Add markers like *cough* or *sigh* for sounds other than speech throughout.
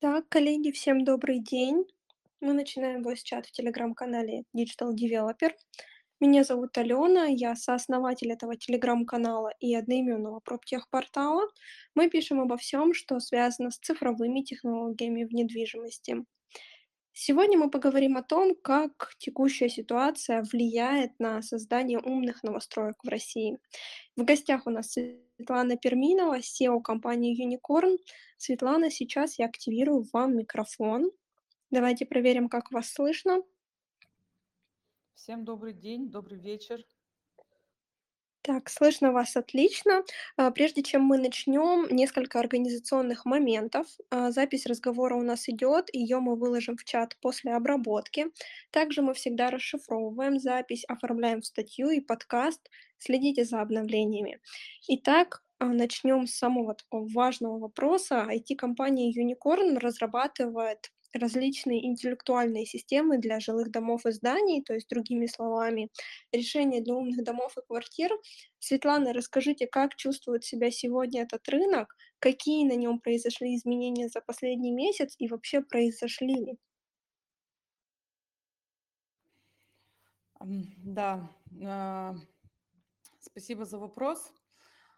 Так, коллеги, всем добрый день. Мы начинаем voice-чат в телеграм-канале Digital Developer. Меня зовут Алена, я сооснователь этого телеграм-канала и одноименного проптех-портала. Мы пишем обо всем, что связано с цифровыми технологиями в недвижимости. Сегодня мы поговорим о том, как текущая ситуация влияет на создание умных новостроек в России. В гостях у нас Светлана Перминова, SEO компании Unicorn. Светлана, сейчас я активирую вам микрофон. Давайте проверим, как вас слышно. Всем добрый день, добрый вечер. Так, слышно вас отлично. А, Прежде чем мы начнем, несколько организационных моментов. А, Запись разговора у нас идет, ее мы выложим в чат после обработки. Также мы всегда расшифровываем запись, оформляем в статью и подкаст. Следите за обновлениями. Итак, а, начнем с самого такого важного вопроса. IT-компания Unicorn разрабатывает различные интеллектуальные системы для жилых домов и зданий, то есть, другими словами, решения для умных домов и квартир. Светлана, расскажите, как чувствует себя сегодня этот рынок, какие на нем произошли изменения за последний месяц и вообще произошли ли? Да, а, спасибо за вопрос.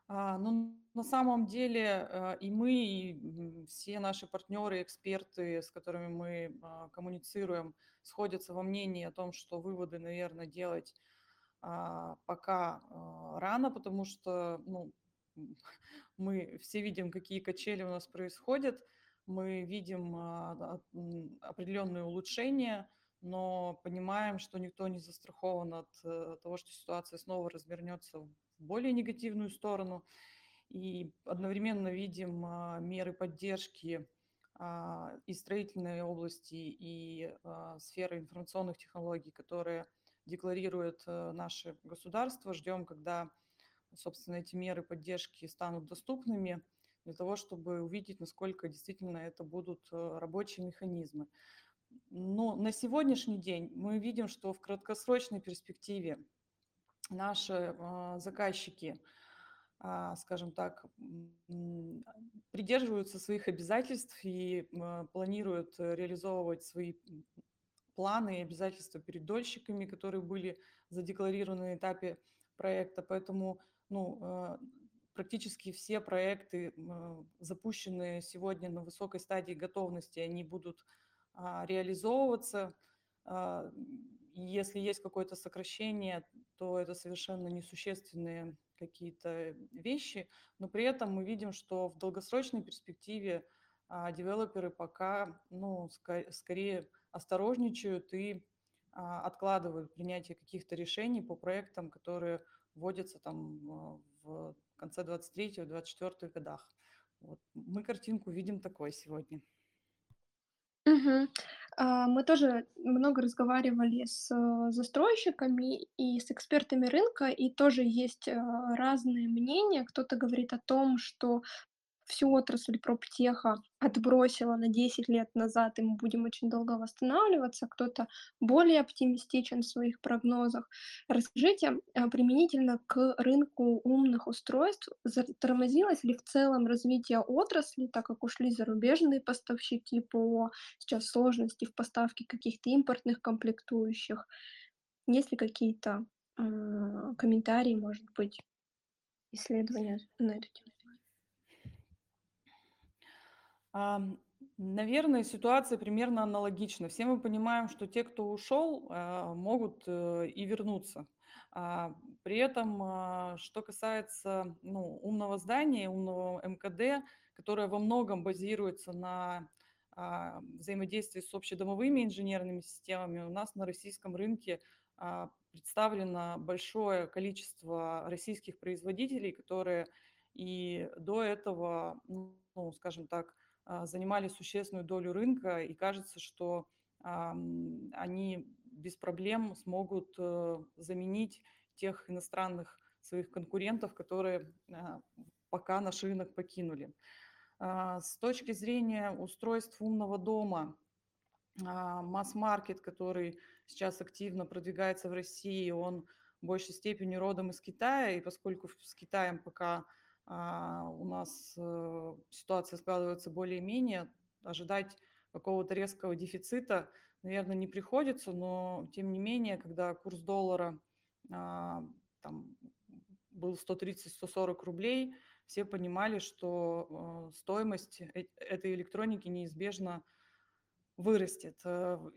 А, Ну, на самом деле а, и мы, и все наши партнеры, эксперты, с которыми мы а, коммуницируем, сходятся во мнении о том, что выводы, наверное, делать а, пока рано, потому что ну, *laughs* мы все видим, какие качели у нас происходят, мы видим определенные улучшения, но понимаем, что никто не застрахован от э, того, что ситуация снова развернется в более негативную сторону. И одновременно видим а, меры поддержки а, и строительной области, и а, сферы информационных технологий, которые декларирует э, наше государство. Ждем, когда, собственно, эти меры поддержки станут доступными для того, чтобы увидеть, насколько действительно это будут э, рабочие механизмы. Но на сегодняшний день мы видим, что в краткосрочной перспективе наши а, заказчики, а, скажем так, придерживаются своих обязательств и м, планируют реализовывать свои планы и обязательства перед дольщиками, которые были задекларированы на этапе проекта. Поэтому ну, практически все проекты, запущенные сегодня на высокой стадии готовности, они будут а, реализовываться. А, Если есть какое-то сокращение, то это совершенно несущественные какие-то вещи, но при этом мы видим, что в долгосрочной перспективе а, девелоперы пока, ну, скорее осторожничают и а, откладывают принятие каких-то решений по проектам, которые вводятся там а, в конце 23-24 годах. Вот. Мы картинку видим такой сегодня. Мгм. А, Мы тоже много разговаривали с э, застройщиками и с экспертами рынка, и тоже есть э, разные мнения. Кто-то говорит о том, что всю отрасль проптеха отбросила на 10 лет назад, и мы будем очень долго восстанавливаться. Кто-то более оптимистичен в своих прогнозах. Расскажите, а, применительно к рынку умных устройств, затормозилось ли в целом развитие отрасли, так как ушли зарубежные поставщики ПО, сейчас сложности в поставке каких-то импортных комплектующих? Есть ли какие-то а, комментарии, может быть, исследования на эту тему? Наверное, ситуация примерно аналогична. Все мы понимаем, что те, кто ушел, а, могут э, и вернуться. А, При этом, а, что касается ну, умного здания, умного МКД, которое во многом базируется на взаимодействии с общедомовыми инженерными системами, у нас на российском рынке представлено большое количество российских производителей, которые и до этого, ну, скажем так, занимали существенную долю рынка, и кажется, что они без проблем смогут э, заменить тех иностранных своих конкурентов, которые а, пока наш рынок покинули. А, С точки зрения устройств умного дома, а, масс-маркет, который сейчас активно продвигается в России, он в большей степени родом из Китая, и поскольку с Китаем пока а, у нас э, ситуация складывается более-менее, ожидать какого-то резкого дефицита, наверное, не приходится, но тем не менее, когда курс доллара а, там, был 130-140 рублей, все понимали, что э, стоимость э этой электроники неизбежно вырастет.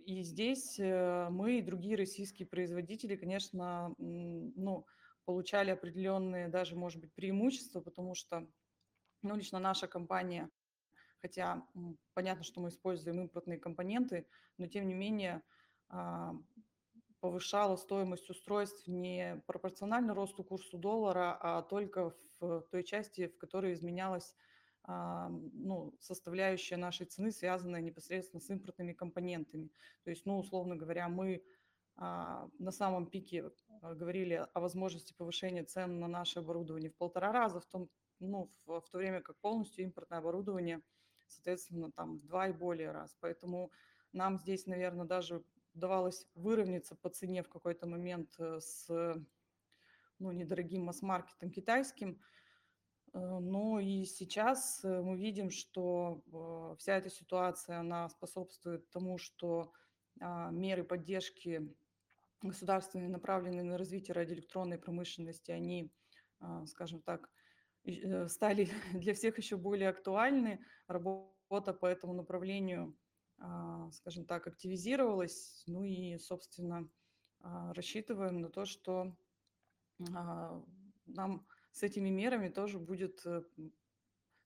И здесь мы и другие российские производители, конечно, ну, получали определенные даже, может быть, преимущества, потому что, ну, лично наша компания, хотя понятно, что мы используем импортные компоненты, но тем не менее а, повышала стоимость устройств не пропорционально росту курсу доллара, а только в той части, в которой изменялась а, ну, составляющая нашей цены, связанная непосредственно с импортными компонентами. То есть, ну, условно говоря, мы на самом пике а, говорили о возможности повышения цен на наше оборудование в полтора раза, в, том, ну, в, в то время как полностью импортное оборудование, соответственно, там в два и более раз. Поэтому нам здесь, наверное, даже удавалось выровняться по цене в какой-то момент э, с ну, недорогим масс-маркетом китайским, Э, но и сейчас э, мы видим, что вся эта ситуация, она способствует тому, что а, меры поддержки государственные, направленные на развитие радиоэлектронной промышленности, они, а, скажем так, стали *laughs* для всех еще более актуальны. Работа по этому направлению, а, скажем так, активизировалась. Ну и, собственно, рассчитываем на то, что нам с этими мерами тоже будет э,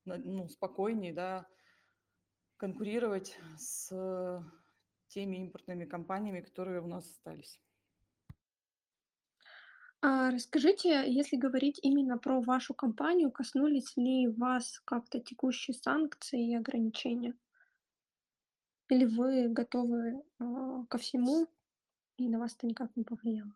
ну, спокойнее да, конкурировать с теми импортными компаниями, которые у нас остались. А расскажите, если говорить именно про вашу компанию, коснулись ли вас как-то текущие санкции и ограничения? Или вы готовы а, ко всему, и на вас это никак не повлияло?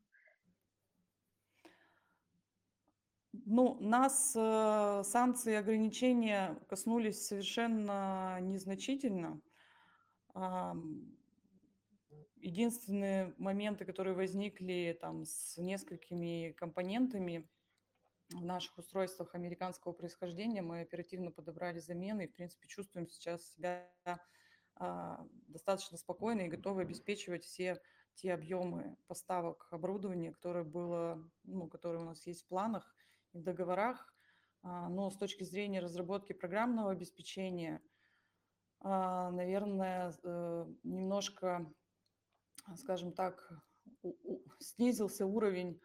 Ну, нас э, санкции и ограничения коснулись совершенно незначительно. Единственные моменты, которые возникли там с несколькими компонентами в наших устройствах американского происхождения, мы оперативно подобрали замены и, в принципе, чувствуем сейчас себя а, достаточно спокойно и готовы обеспечивать все те объемы поставок оборудования, которое было, ну, которое у нас есть в планах в договорах, а, но с точки зрения разработки программного обеспечения, а, наверное, э, немножко, скажем так, снизился уровень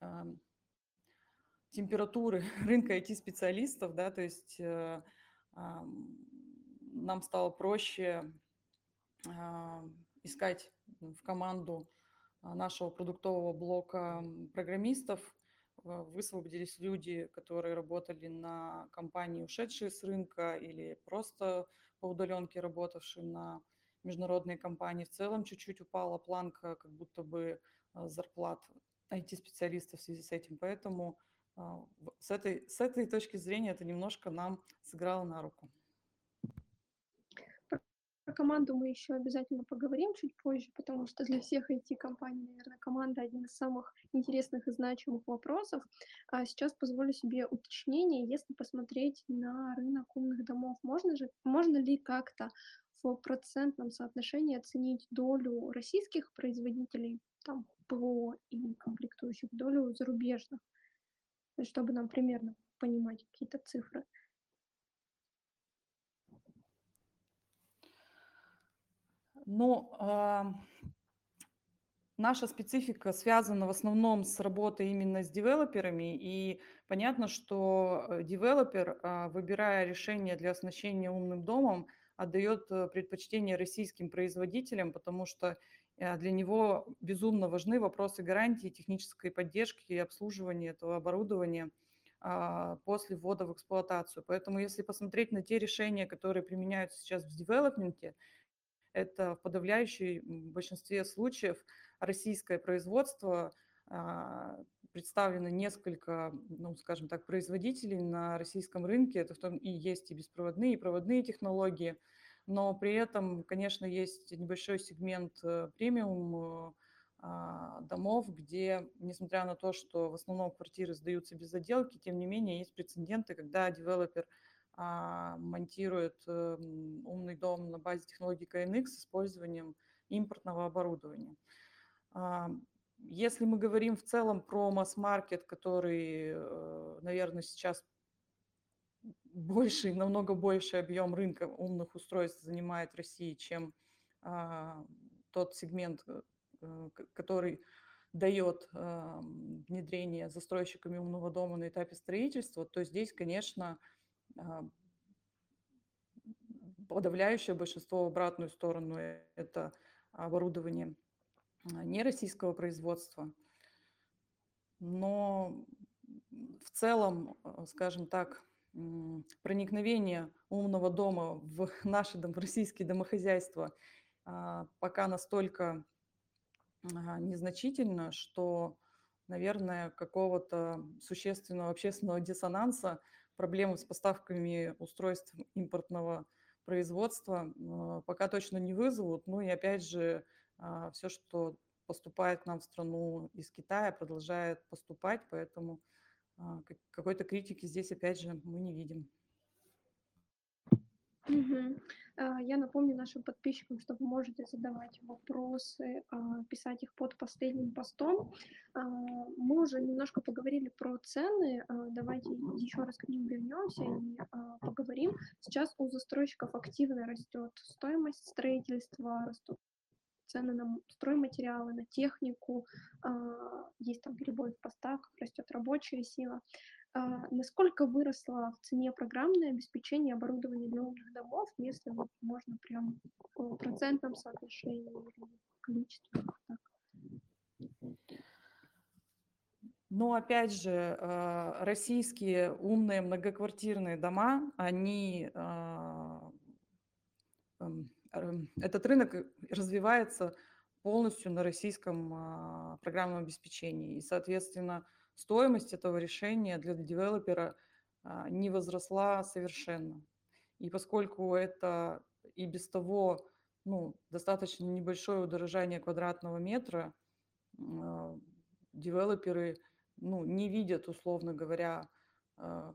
а, температуры *laughs* рынка IT-специалистов, да, то есть э, нам стало проще искать в команду нашего продуктового блока программистов, а, высвободились люди, которые работали на компании, ушедшие с рынка, или просто по удаленке работавшие на международные компании. В целом чуть-чуть упала планка как будто бы а, зарплат IT-специалистов в связи с этим. Поэтому а, с этой, с этой точки зрения это немножко нам сыграло на руку. Про команду мы еще обязательно поговорим чуть позже, потому что для всех IT-компаний, наверное, команда один из самых интересных и значимых вопросов. А сейчас позволю себе уточнение, если посмотреть на рынок умных домов, можно, же, можно ли как-то в процентном соотношении оценить долю российских производителей, там, ПО и комплектующих, долю зарубежных, чтобы нам примерно понимать какие-то цифры. Но а, наша специфика связана в основном с работой именно с девелоперами, и понятно, что э, девелопер, а, выбирая решение для оснащения умным домом, отдает э, предпочтение российским производителям, потому что э, для него безумно важны вопросы гарантии, технической поддержки и обслуживания этого оборудования а, после ввода в эксплуатацию. Поэтому если посмотреть на те решения, которые применяются сейчас в девелопменте, это в подавляющей большинстве случаев российское производство, а, представлено несколько, ну, скажем так, производителей на российском рынке, это в том и есть и беспроводные, и проводные технологии, но при этом, конечно, есть небольшой сегмент э, премиум а, домов, где, несмотря на то, что в основном квартиры сдаются без отделки, тем не менее есть прецеденты, когда девелопер а, монтирует эм, умный дом на базе технологии KNX с использованием импортного оборудования. А, если мы говорим в целом про масс-маркет, который, э, наверное, сейчас больший, намного больший объем рынка умных устройств занимает Россия, чем а, тот сегмент, э, который дает внедрение застройщиками умного дома на этапе строительства, то здесь, конечно, а, подавляющее большинство в обратную сторону – это оборудование. а, не российского производства. Но в целом, а, скажем так, проникновение умного дома в *laughs* наши в российские домохозяйства пока настолько незначительно, что, наверное, какого-то существенного общественного диссонанса проблемы с поставками устройств импортного производства пока точно не вызовут. Ну и опять же, а, все, что поступает нам в страну из Китая, продолжает поступать, поэтому а, какой-то критики здесь опять же мы не видим. А, я напомню нашим подписчикам, что вы можете задавать вопросы, а, писать их под последним постом. А, мы уже немножко поговорили про цены. Давайте еще раз к ним вернемся и поговорим. Сейчас у застройщиков активно растет стоимость строительства, растут цены на стройматериалы, на технику, есть там перебои в поставках, растет рабочая сила. А, насколько выросло в цене программное обеспечение оборудования для умных домов, если вот можно прям в процентном соотношении или количестве? Так. Но опять же, а, российские умные многоквартирные дома, они а, этот рынок развивается полностью на российском программном обеспечении. И, соответственно, стоимость этого решения для девелопера а, не возросла совершенно. И поскольку это и без того ну, достаточно небольшое удорожание квадратного метра, а, девелоперы ну, не видят, условно говоря, а,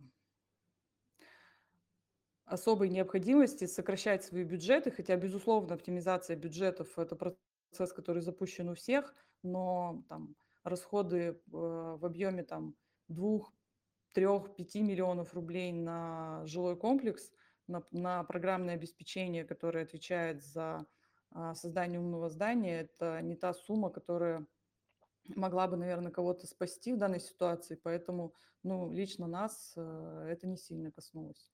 особой необходимости сокращать свои бюджеты, хотя, безусловно, оптимизация бюджетов – это процесс, который запущен у всех, но там, расходы э, в объеме там 2, 3, 5 миллионов рублей на жилой комплекс, на, на программное обеспечение, которое отвечает за а, создание умного здания, это не та сумма, которая могла бы, наверное, кого-то спасти в данной ситуации, поэтому, ну, лично нас э, это не сильно коснулось.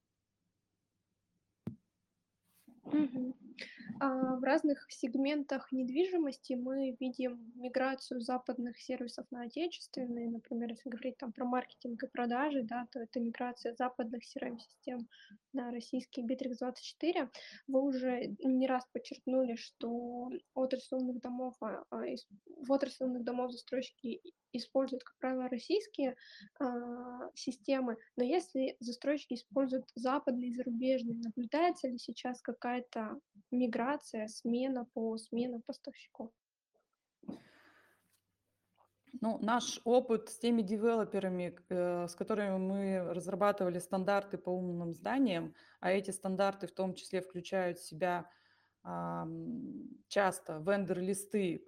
А, в разных сегментах недвижимости мы видим миграцию западных сервисов на отечественные. Например, если говорить там про маркетинг и продажи, да, то это миграция западных CRM-систем на российский Bittrex24. Вы уже не раз подчеркнули, что отрасль умных домов, а, а, в отрасли умных домов застройщики используют, как правило, российские а, системы, но если застройщики используют западные зарубежные, наблюдается ли сейчас какая-то миграция, смена по смена поставщиков? Ну, наш опыт с теми девелоперами, э, с которыми мы разрабатывали стандарты по умным зданиям, а эти стандарты в том числе включают в себя часто вендор-листы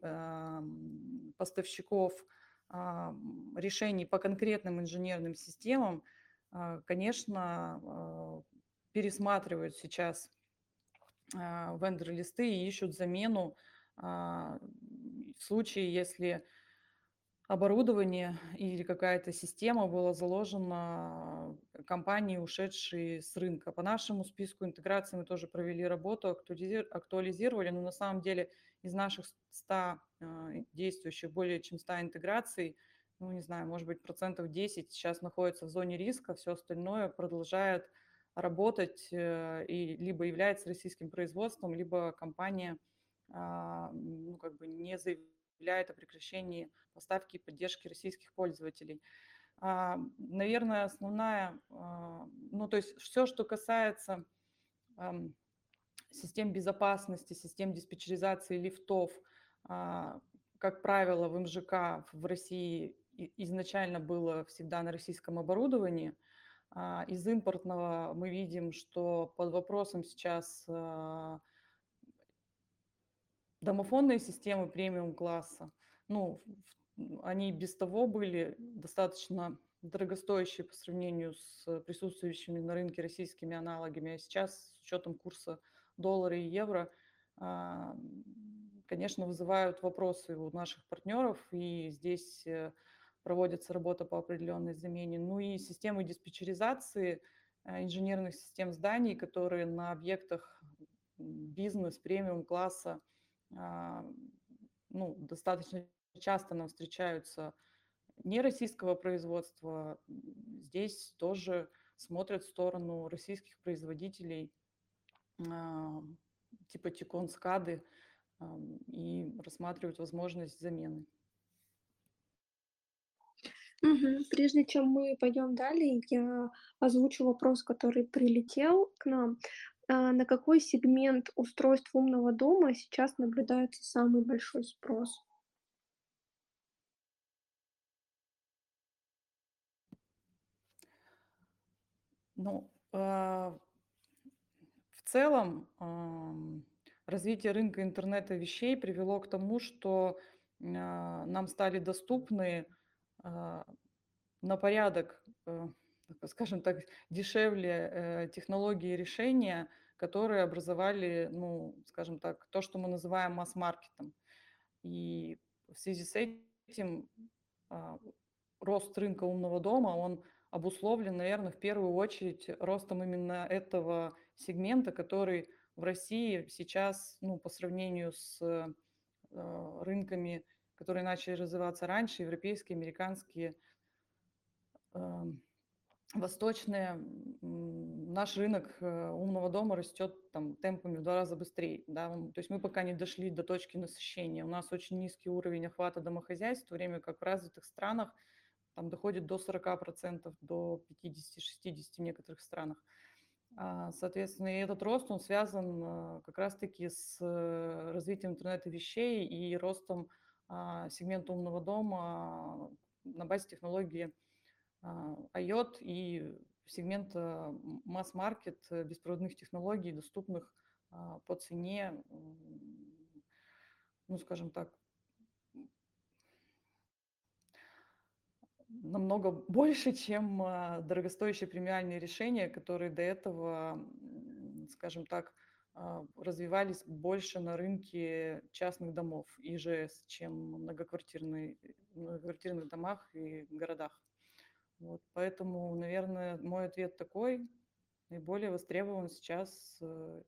поставщиков решений по конкретным инженерным системам, а, конечно, а, пересматривают сейчас вендор-листы и ищут замену в случае, если оборудование или какая-то система была заложена компанией, ушедшей с рынка. По нашему списку интеграции мы тоже провели работу, актуализировали, но на самом деле из наших 100 действующих более чем 100 интеграций, ну, не знаю, может быть, процентов 10 сейчас находится в зоне риска, все остальное продолжает работать э, и либо является российским производством, либо компания ну, как бы не заявляет о прекращении поставки и поддержки российских пользователей. А, наверное, основная, а, ну то есть все, что касается систем безопасности, систем диспетчеризации лифтов, а, как правило, в МЖК в России изначально было всегда на российском оборудовании. А, из импортного мы видим, что под вопросом сейчас а, домофонные системы премиум-класса. Ну, они без того были достаточно дорогостоящие по сравнению с присутствующими на рынке российскими аналогами. А сейчас с учетом курса доллара и евро, а, конечно, вызывают вопросы у наших партнеров, и здесь э, проводится работа по определенной замене. Ну и системы диспетчеризации э, инженерных систем зданий, которые на объектах бизнес, премиум-класса а, ну, достаточно часто нам встречаются не российского производства. Здесь тоже смотрят в сторону российских производителей а, типа Тикон Скады и рассматривают возможность замены. Мгм. Прежде чем мы пойдем далее, я озвучу вопрос, который прилетел к нам. А, на какой сегмент устройств умного дома сейчас наблюдается самый большой спрос? Ну, а, в целом, ам, развитие рынка интернета вещей привело к тому, что а, нам стали доступны на порядок, э, скажем так, дешевле э, технологии решения, которые образовали, ну, скажем так, то, что мы называем масс-маркетом. И в связи с этим а, рост рынка умного дома, он обусловлен, наверное, в первую очередь ростом именно этого сегмента, который в России сейчас, ну, по сравнению с э, рынками, которые начали развиваться раньше, европейские, американские, эм, восточные, наш рынок э, умного дома растет там темпами в два раза быстрее. Да? То есть мы пока не дошли до точки насыщения. У нас очень низкий уровень охвата домохозяйств, в то время как в развитых странах там доходит до 40%, до 50-60% в некоторых странах. А, соответственно, и этот рост, он связан э, как раз-таки с э, развитием интернета вещей и ростом а, сегмента умного дома на базе технологии IoT и сегмента масс-маркет э, беспроводных технологий, доступных а, по цене, ну, скажем так, намного больше, чем а, дорогостоящие премиальные решения, которые до этого, скажем так, а, развивались больше на рынке частных домов, ИЖС, чем многоквартирные, многоквартирных домах и городах. Вот, поэтому, наверное, мой ответ такой. Наиболее востребован сейчас э,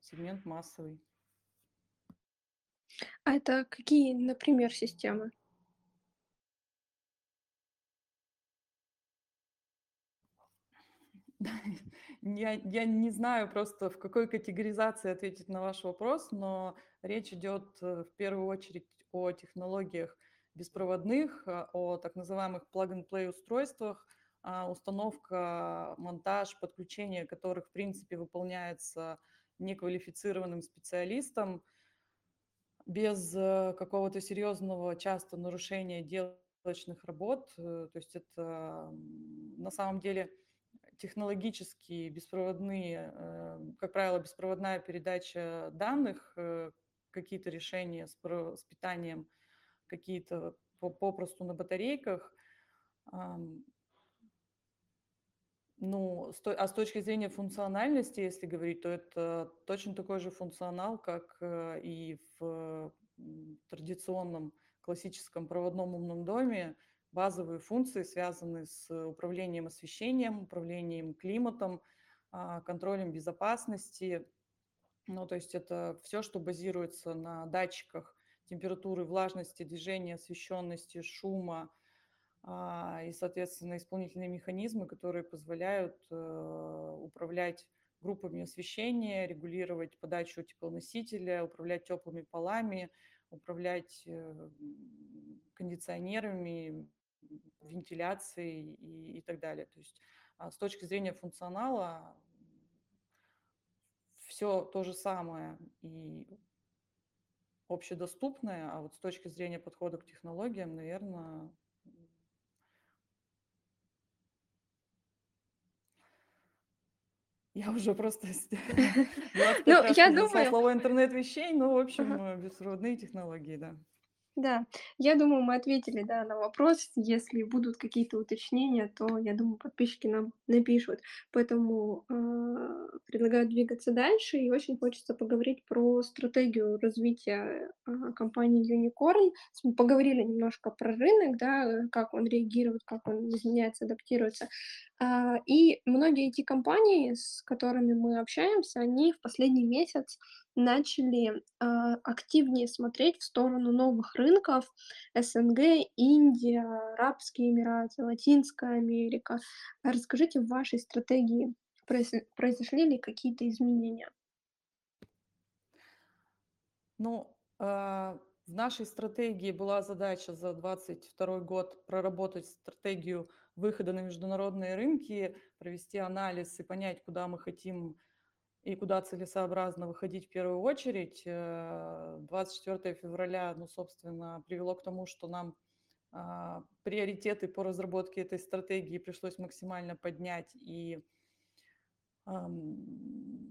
сегмент массовый. А это какие, например, системы? *laughs* Я, я не знаю просто, в какой категоризации ответить на ваш вопрос, но речь идет э, в первую очередь о технологиях беспроводных, э, о так называемых plug-and-play устройствах, а, установка, монтаж, подключение которых, в принципе, выполняется неквалифицированным специалистом без э, какого-то серьезного часто нарушения делочных работ. То есть это на самом деле технологические беспроводные, э, как правило, беспроводная передача данных, э, какие-то решения с, с питанием, какие-то попросту на батарейках. Ну, а с точки зрения функциональности, если говорить, то это точно такой же функционал, как э, и в традиционном классическом проводном умном доме базовые функции, связанные с управлением освещением, управлением климатом, а, контролем безопасности. Ну, то есть это все, что базируется на датчиках температуры, влажности, движения, освещенности, шума а, и, соответственно, исполнительные механизмы, которые позволяют э, управлять группами освещения, регулировать подачу теплоносителя, управлять теплыми полами, управлять э, кондиционерами, вентиляцией и, и так далее. То есть а, с точки зрения функционала все то же самое и общедоступное, а вот с точки зрения подхода к технологиям, наверное, Я уже просто 25 *laughs* Ну, я думаю слово интернет вещей, ну, в общем, э, беспроводные технологии, да. Да, я думаю, мы ответили, да, на вопрос. Если будут какие-то уточнения, то, я думаю, подписчики нам напишут. Поэтому, а, предлагаю двигаться дальше. И очень хочется поговорить про стратегию развития, а, компании Unicorn. Мы поговорили немножко про рынок, да, как он реагирует, как он изменяется, адаптируется. А, и многие IT-компании, с которыми мы общаемся, они в последний месяц начали, а, активнее смотреть в сторону новых рынков: СНГ, Индия, Арабские Эмираты, Латинская Америка. Расскажите, в вашей стратегии произо произошли ли какие-то изменения? Ну, а, в нашей стратегии была задача за 22 год проработать стратегию выхода на международные рынки, провести анализ и понять, куда мы хотим и куда целесообразно выходить в первую очередь. Э, 24 февраля, ну, собственно, привело к тому, что нам, а, приоритеты по разработке этой стратегии пришлось максимально поднять и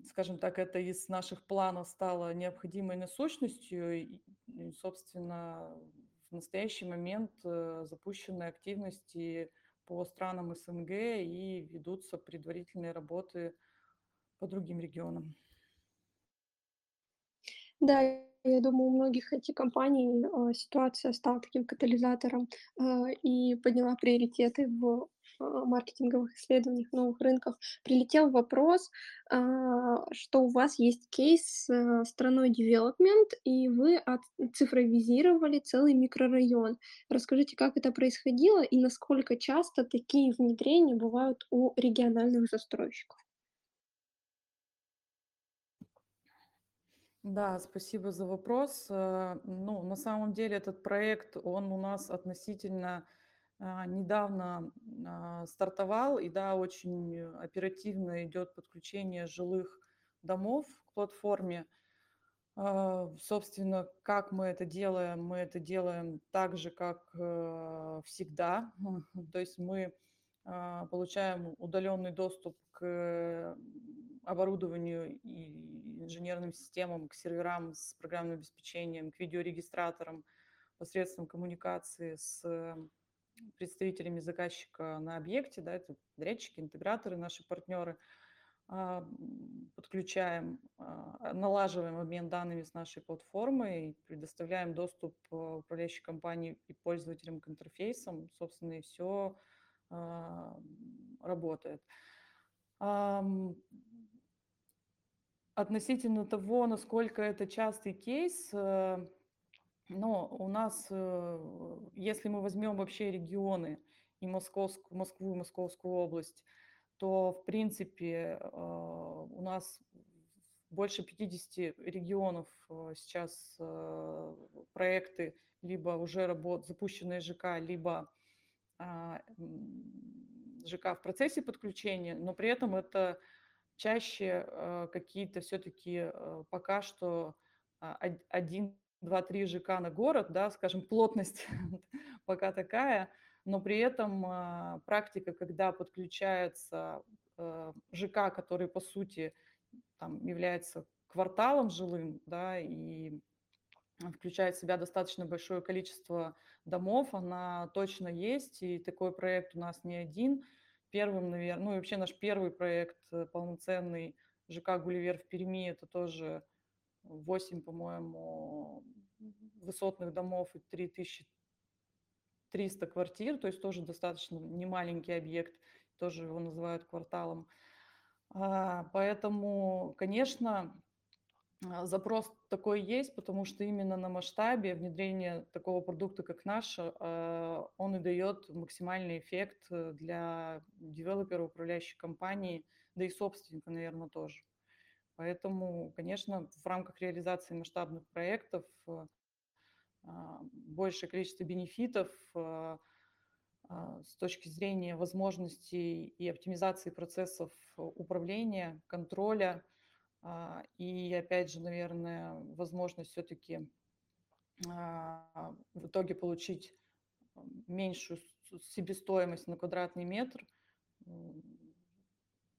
скажем так, это из наших планов стало необходимой насущностью. И, собственно, в настоящий момент э, запущены активности по странам СНГ и ведутся предварительные работы по другим регионам. Да, я думаю, у многих IT-компаний, а, ситуация стала таким катализатором, а, и подняла приоритеты в, маркетинговых исследованиях новых рынков. Прилетел вопрос, а, что у вас есть кейс с, страной development, и вы отцифровизировали целый микрорайон. Расскажите, как это происходило и насколько часто такие внедрения бывают у региональных застройщиков? Да, спасибо за вопрос. Э, Ну, на самом деле этот проект, он у нас относительно недавно а, стартовал, и да, очень оперативно идет подключение жилых домов к платформе. А, Собственно, как мы это делаем? Мы это делаем так же, как э, всегда. *laughs* То есть мы а, получаем удаленный доступ к оборудованию и инженерным системам, к серверам с программным обеспечением, к видеорегистраторам посредством коммуникации с представителями заказчика на объекте, да, это подрядчики, интеграторы, наши партнеры, а, подключаем, а, налаживаем обмен данными с нашей платформой, предоставляем доступ управляющей компании и пользователям к интерфейсам, собственно, и все работает. Относительно того, насколько это частый кейс, э, но у нас, э, если мы возьмем вообще регионы и Московск, Москву и Московскую область, то, в принципе, э, у нас больше 50 регионов сейчас проекты либо уже работ, запущенные ЖК, либо а, ЖК в процессе подключения, но при этом это чаще э, какие-то все-таки э, пока что а, один, два, три ЖК на город, да, скажем, плотность *laughs* пока такая, но при этом а, практика, когда подключается э, ЖК, который по сути там, является кварталом жилым, да, и включает в себя достаточно большое количество домов, она точно есть, и такой проект у нас не один. Первым, наверное, ну и вообще наш первый проект э, полноценный ЖК «Гулливер» в Перми, это тоже 8, по-моему, высотных домов и 3300 квартир, то есть тоже достаточно немаленький объект, тоже его называют кварталом. А, поэтому, конечно, а, запрос такой есть, потому что именно на масштабе внедрение такого продукта, как наш, а, он и дает максимальный эффект э, для девелопера, управляющей компании, да и собственника, наверное, тоже. Поэтому, конечно, в рамках реализации масштабных проектов э, а, большее количество бенефитов с точки зрения возможностей и оптимизации процессов управления, контроля – а, и опять же, наверное, возможность все-таки а, в итоге получить меньшую себестоимость на квадратный метр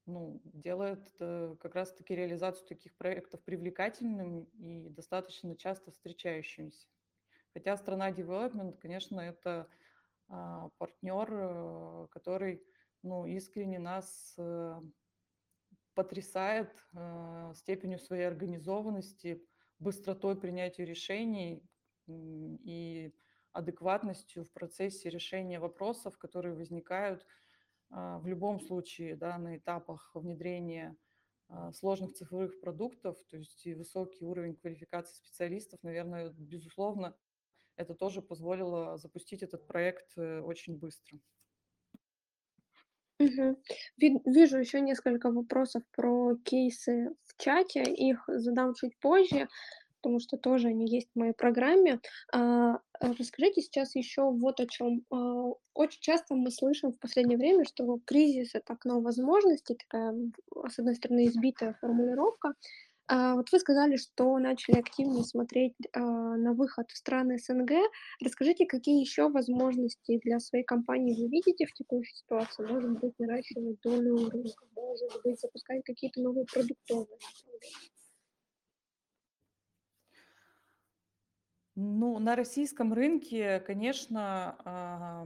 ну, делает э, как раз-таки реализацию таких проектов привлекательным и достаточно часто встречающимся. Хотя страна Development, конечно, это а, партнер, э, который ну, искренне нас э, потрясает э, степенью своей организованности, быстротой принятия решений и адекватностью в процессе решения вопросов, которые возникают в любом случае да, на этапах внедрения а, сложных цифровых продуктов, то есть и высокий уровень квалификации специалистов, наверное, безусловно, это тоже позволило запустить этот проект э, очень быстро. Мгм. вижу еще несколько вопросов про кейсы в чате. Их задам чуть позже, потому что тоже они есть в моей программе. А, э, расскажите сейчас еще вот о чем. А, очень часто мы слышим в последнее время, что кризис- это окно возможностей, такая, с одной стороны, избитая формулировка. А, вот вы сказали, что начали активнее смотреть на выход в страны СНГ. Расскажите, какие еще возможности для своей компании вы видите в текущей ситуации? Может быть, наращивать долю рынка, может быть, запускать какие-то новые продуктовые Ну, на российском рынке, конечно,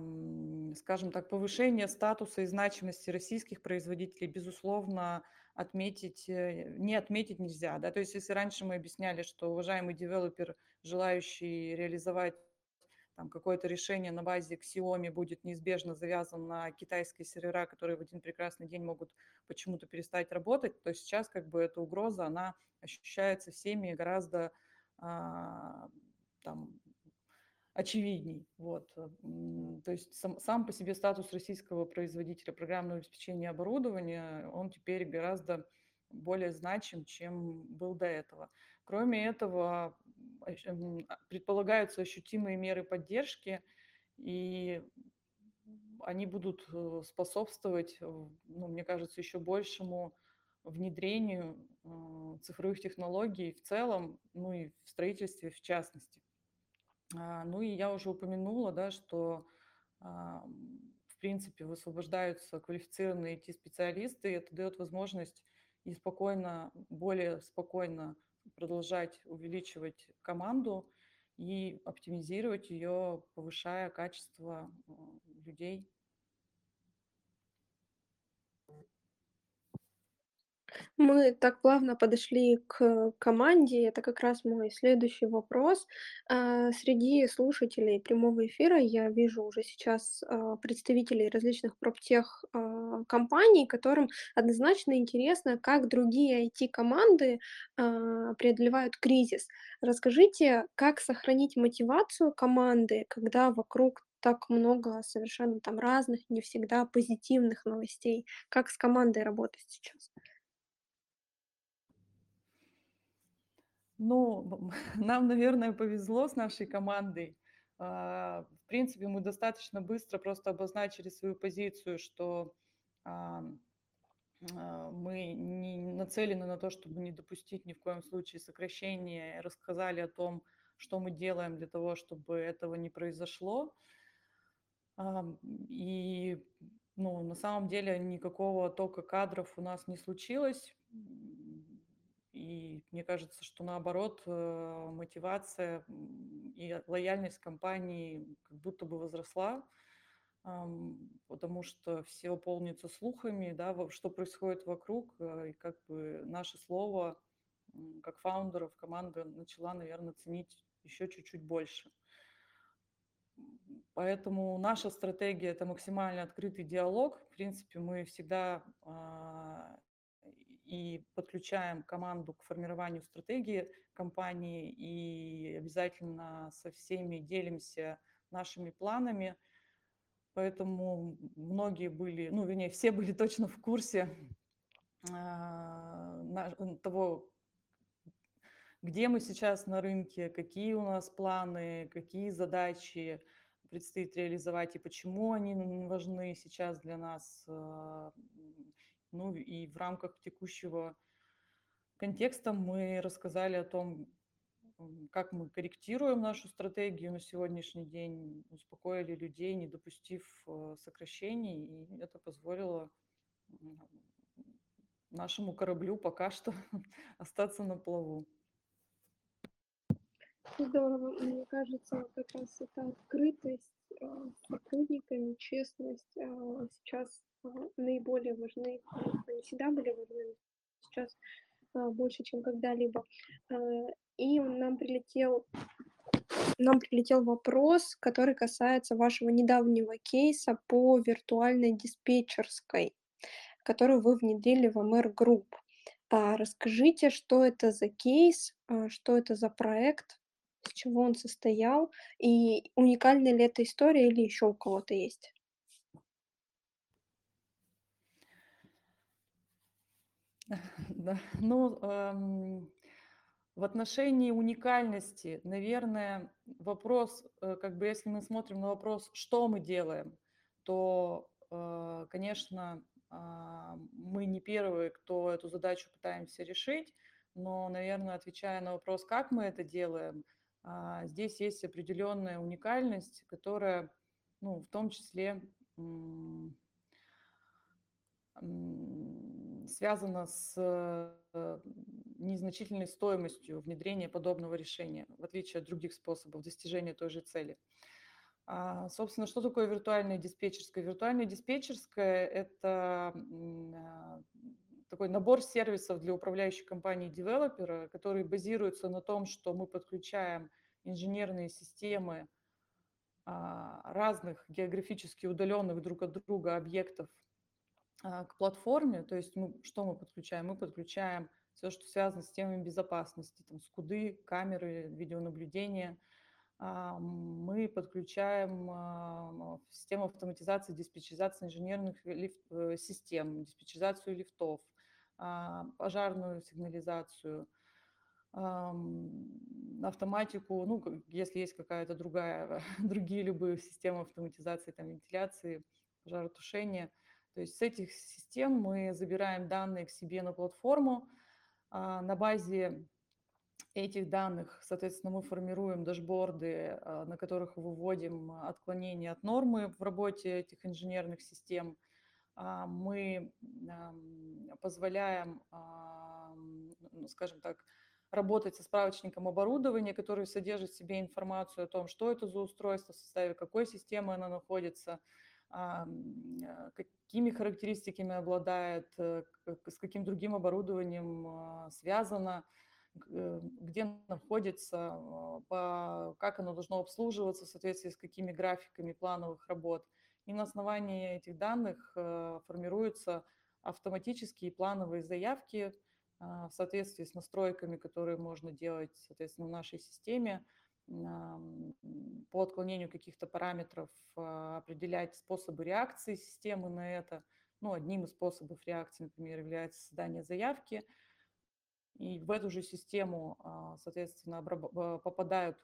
скажем так, повышение статуса и значимости российских производителей, безусловно, отметить, э, не отметить нельзя. Да? То есть если раньше мы объясняли, что уважаемый девелопер, желающий реализовать там какое-то решение на базе Xiaomi будет неизбежно завязан на китайские сервера, которые в один прекрасный день могут почему-то перестать работать, то сейчас как бы эта угроза, она ощущается всеми гораздо а, там очевидней. Вот. То есть сам, сам по себе статус российского производителя программного обеспечения оборудования, он теперь гораздо более значим, чем был до этого. Кроме этого, а, предполагаются ощутимые меры поддержки, и они будут э, способствовать, ну, мне кажется, еще большему внедрению цифровых технологий в целом, ну и в строительстве в частности. А, ну и я уже упомянула, да, что а, в принципе высвобождаются квалифицированные IT-специалисты, и это дает возможность и спокойно, более спокойно продолжать увеличивать команду и оптимизировать ее, повышая качество людей, Мы так плавно подошли к команде. Это как раз мой следующий вопрос. А, среди слушателей прямого эфира я вижу уже сейчас а, представителей различных проптех а, компаний, которым однозначно интересно, как другие IT-команды преодолевают кризис. Расскажите, как сохранить мотивацию команды, когда вокруг так много совершенно там разных, не всегда позитивных новостей. Как с командой работать сейчас? Ну, *laughs* нам, наверное, повезло с нашей командой. А, в принципе, мы достаточно быстро просто обозначили свою позицию, что а, а, мы не нацелены на то, чтобы не допустить ни в коем случае сокращения, рассказали о том, что мы делаем для того, чтобы этого не произошло. И ну, на самом деле никакого тока кадров у нас не случилось. И мне кажется, что наоборот, э, мотивация и лояльность компании как будто бы возросла, потому что все полнится слухами, да, что происходит вокруг, э, и как бы наше слово как фаундеров команда начала, наверное, ценить еще чуть-чуть больше. Поэтому наша стратегия – это максимально открытый диалог. В принципе, мы всегда а, и подключаем команду к формированию стратегии компании и обязательно со всеми делимся нашими планами. Поэтому многие были, ну, вернее, все были точно в курсе а, того, где мы сейчас на рынке, какие у нас планы, какие задачи предстоит реализовать и почему они важны сейчас для нас. А, ну и в рамках текущего контекста мы рассказали о том, как мы корректируем нашу стратегию на сегодняшний день, успокоили людей, не допустив э, сокращений, и это позволило нашему кораблю пока что *laughs* остаться на плаву. Здорово. Мне кажется, как раз эта открытость сотрудниками, честность э, сейчас э, наиболее важны. Они всегда были важны, сейчас больше, чем когда-либо. И нам прилетел нам прилетел вопрос, который касается вашего недавнего кейса по виртуальной диспетчерской, которую вы внедрили в MR Group. А, расскажите, что это за кейс, что это за проект, из чего он состоял, и уникальная ли эта история или еще у кого-то есть? *laughs* Да, ну, эм, в отношении уникальности, наверное, вопрос, э, как бы если мы смотрим на вопрос, что мы делаем, то, э, конечно, а, мы не первые, кто эту задачу пытаемся решить, но, наверное, отвечая на вопрос, как мы это делаем, здесь есть определенная уникальность, которая, ну, в том числе связана с э, незначительной стоимостью внедрения подобного решения, в отличие от других способов достижения той же цели. А, собственно, что такое виртуальная диспетчерская? Виртуальная диспетчерская – это а, такой набор сервисов для управляющей компании девелопера, который базируется на том, что мы подключаем инженерные системы а, разных географически удаленных друг от друга объектов а, к платформе. То есть мы, что мы подключаем? Мы подключаем все, что связано с темами безопасности, там, скуды, камеры, видеонаблюдения – а, мы подключаем систему автоматизации, диспетчеризации инженерных лифт, э, систем, диспетчеризацию лифтов, пожарную сигнализацию, автоматику, ну, если есть какая-то другая, *laughs* другие любые системы автоматизации, там, вентиляции, пожаротушения. То есть с этих систем мы забираем данные к себе на платформу. На базе этих данных, соответственно, мы формируем дашборды, а, на которых выводим отклонения от нормы в работе этих инженерных систем. А, мы позволяем, ну, скажем так, работать со справочником оборудования, который содержит в себе информацию о том, что это за устройство, в составе какой системы оно находится, какими характеристиками обладает, э, с каким другим оборудованием а, связано, Э, где находится, а, как оно должно обслуживаться в соответствии с какими графиками плановых работ. И на основании этих данных э, формируются автоматические плановые заявки а, в соответствии с настройками, которые можно делать, соответственно, в нашей системе по отклонению каких-то параметров а, определять способы реакции системы на это. Ну, одним из способов реакции, например, является создание заявки – и в эту же систему, а, соответственно, а, попадают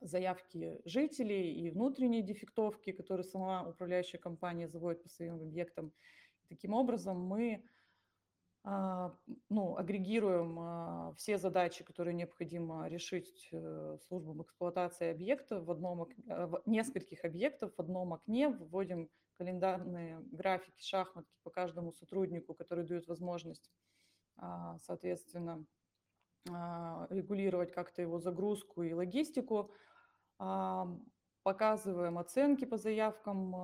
заявки жителей и внутренние дефектовки, которые сама управляющая компания заводит по своим объектам. Таким образом, мы а, ну, агрегируем все задачи, которые необходимо решить э, службам эксплуатации объекта в, одном, в нескольких объектов в одном окне, вводим календарные графики, шахматки по каждому сотруднику, которые дают возможность а, соответственно, а, регулировать как-то его загрузку и логистику. А, показываем оценки по заявкам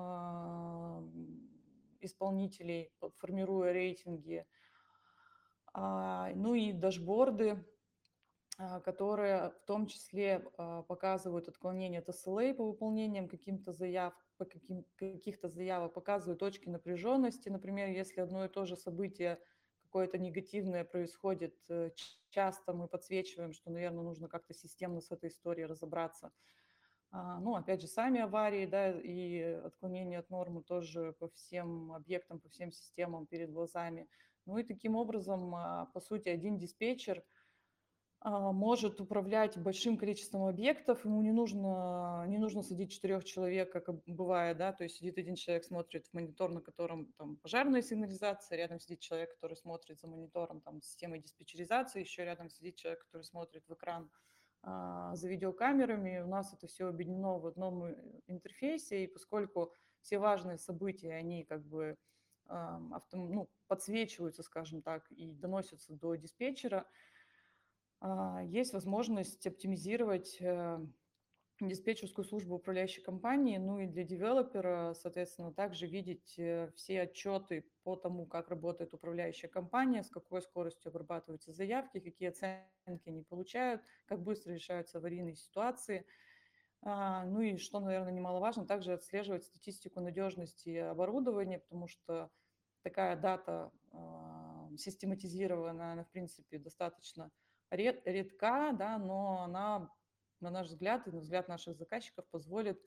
исполнителей, формируя рейтинги. Ну и дашборды, которые в том числе показывают отклонение от SLA по выполнениям каким-то заяв, по каким, каких-то заявок, показывают точки напряженности. Например, если одно и то же событие – какое-то негативное происходит э, часто, мы подсвечиваем, что, наверное, нужно как-то системно с этой историей разобраться. А, ну, опять же, сами аварии, да, и отклонение от нормы тоже по всем объектам, по всем системам перед глазами. Ну и таким образом, а, по сути, один диспетчер – а, может управлять большим количеством объектов, ему не нужно, не нужно садить четырех человек, как бывает, да, то есть сидит один человек, смотрит в монитор, на котором там пожарная сигнализация, рядом сидит человек, который смотрит за монитором там системой диспетчеризации, еще рядом сидит человек, который смотрит в экран за видеокамерами, у нас это все объединено в одном э, интерфейсе, и поскольку все важные события, они как бы авто, ну, подсвечиваются, скажем так, и доносятся до диспетчера, а, есть возможность оптимизировать э, диспетчерскую службу управляющей компании, ну и для девелопера, соответственно, также видеть э, все отчеты по тому, как работает управляющая компания, с какой скоростью обрабатываются заявки, какие оценки они получают, как быстро решаются аварийные ситуации. А, ну и что, наверное, немаловажно, также отслеживать статистику надежности оборудования, потому что такая дата а, систематизированная, она, в принципе, достаточно ред, редка, да, но она на наш взгляд и на взгляд наших заказчиков позволит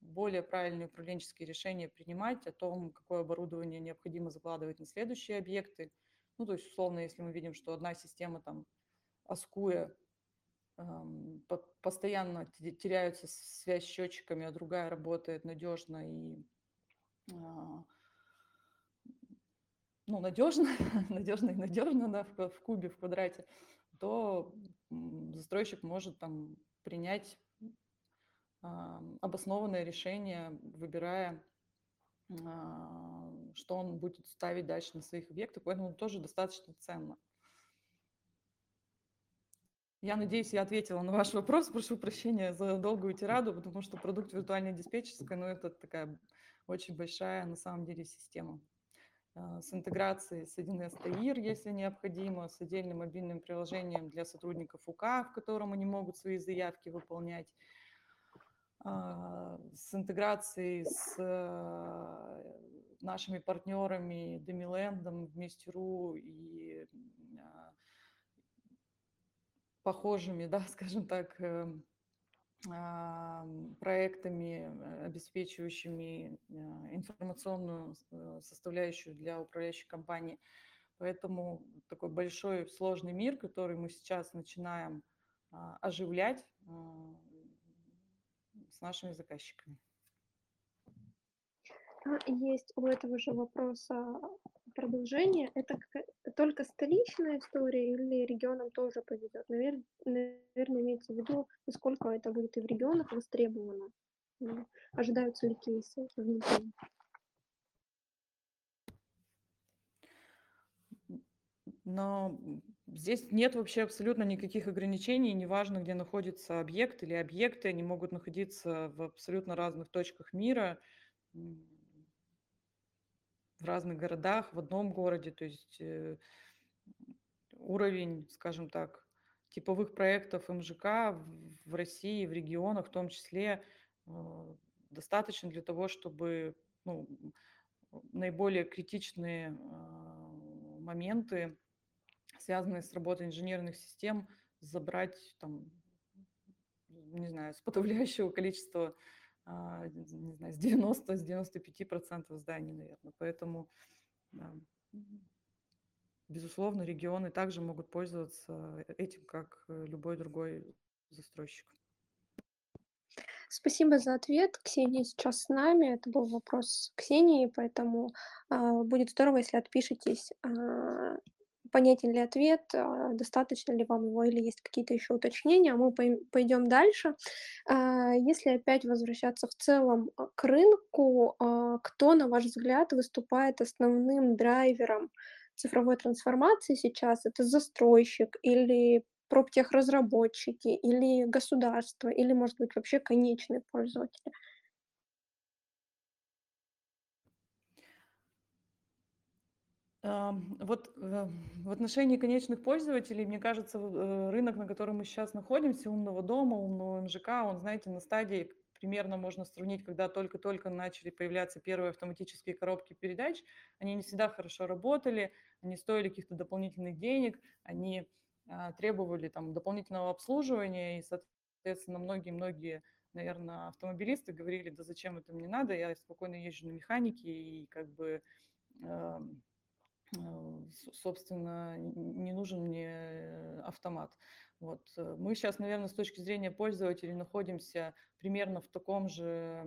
более правильные управленческие решения принимать о том, какое оборудование необходимо закладывать на следующие объекты. Ну, то есть, условно, если мы видим, что одна система там, аскуя, эм, постоянно теряются связь с счетчиками, а другая работает надежно и э, ну, надежно, *laughs* надежно и надежно, да, в, в кубе, в квадрате, то застройщик может там принять обоснованное решение, выбирая, а, что он будет ставить дальше на своих объектах, поэтому тоже достаточно ценно. Я надеюсь, я ответила на ваш вопрос. Прошу прощения за долгую тираду, потому что продукт виртуальной диспетчерской, ну, это такая очень большая на самом деле система. А, с интеграцией с 1С ТАИР, если необходимо, с отдельным мобильным приложением для сотрудников УК, в котором они могут свои заявки выполнять, а, с интеграцией с э, нашими партнерами Демилендом, Вместе.ру и а, похожими, да, *laughs* скажем так, эм, проектами, э, обеспечивающими э, информационную э, составляющую для управляющей компании. Поэтому такой большой сложный мир, который мы сейчас начинаем а, оживлять а, с нашими заказчиками. Есть у этого же вопроса продолжение. Это только столичная история или регионам тоже поведет? Навер... Наверное, имеется в виду, насколько это будет и в регионах востребовано. Ожидаются ли кейсы внутри? Но здесь нет вообще абсолютно никаких ограничений, неважно, где находится объект или объекты, они могут находиться в абсолютно разных точках мира в разных городах, в одном городе, то есть э, уровень, скажем так, типовых проектов МЖК в России, в регионах в том числе, э, достаточно для того, чтобы ну, наиболее критичные э, моменты, связанные с работой инженерных систем, забрать там, не знаю, с подавляющего *laughs* количества не знаю, с 90, с 95 процентов зданий, наверное. Поэтому, безусловно, регионы также могут пользоваться этим, как э, любой другой застройщик. Спасибо за ответ. Ксения сейчас с нами. Это был вопрос Ксении, поэтому э, будет здорово, если отпишитесь э, понятен ли ответ, а, достаточно ли вам его или есть какие-то еще уточнения. Мы пойдем дальше. А, если опять возвращаться в целом а, к рынку, кто, на ваш взгляд, выступает основным драйвером цифровой трансформации сейчас? Это застройщик или проптехразработчики, или государство, или, может быть, вообще конечные пользователи? Вот э, в отношении конечных пользователей, мне кажется, э, рынок, на котором мы сейчас находимся, умного дома, умного МЖК, он, знаете, на стадии примерно можно сравнить, когда только-только начали появляться первые автоматические коробки передач. Они не всегда хорошо работали, они стоили каких-то дополнительных денег, они а, требовали там дополнительного обслуживания, и, соответственно, многие-многие, наверное, автомобилисты говорили, да зачем это мне надо, я спокойно езжу на механике, и как бы Э, собственно, не нужен мне автомат. Вот. Э, мы сейчас, наверное, с точки зрения пользователей находимся примерно в таком же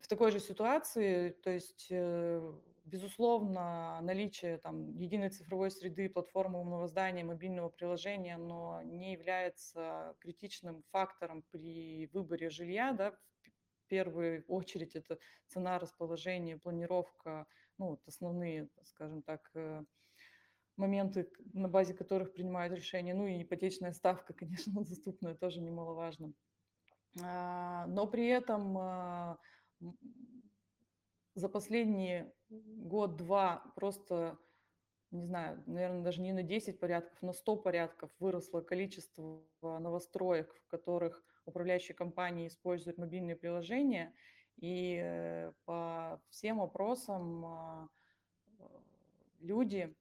в такой же ситуации, то есть, э, безусловно, наличие там, единой цифровой среды, платформы умного здания, мобильного приложения, но не является критичным фактором при выборе жилья, да, первую очередь это цена, расположение, планировка, ну, вот основные, скажем так, э, моменты, на базе которых принимают решения. Ну и ипотечная ставка, *laughs* конечно, доступная, тоже немаловажно. А, но при этом а, за последний год-два просто, не знаю, наверное, даже не на 10 порядков, на 100 порядков выросло количество новостроек, в которых управляющие компании используют мобильные приложения. И э, по всем опросам а, люди,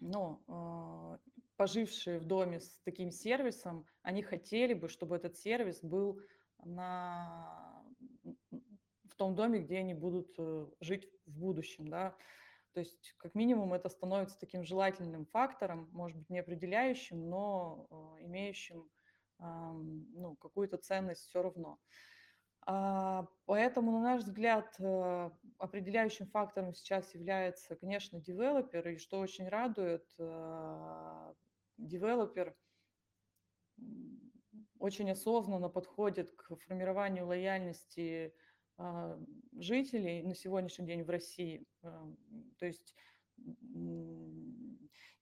ну, пожившие в доме с таким сервисом, они хотели бы, чтобы этот сервис был на, в том доме, где они будут э, жить в будущем, да. То есть, как минимум, это становится таким желательным фактором, может быть, не определяющим, но э, имеющим ну, какую-то ценность все равно. А, поэтому, на наш взгляд, э, определяющим фактором сейчас является, конечно, девелопер, и что очень радует, девелопер очень осознанно подходит к формированию лояльности а, жителей на сегодняшний день в России. А, то есть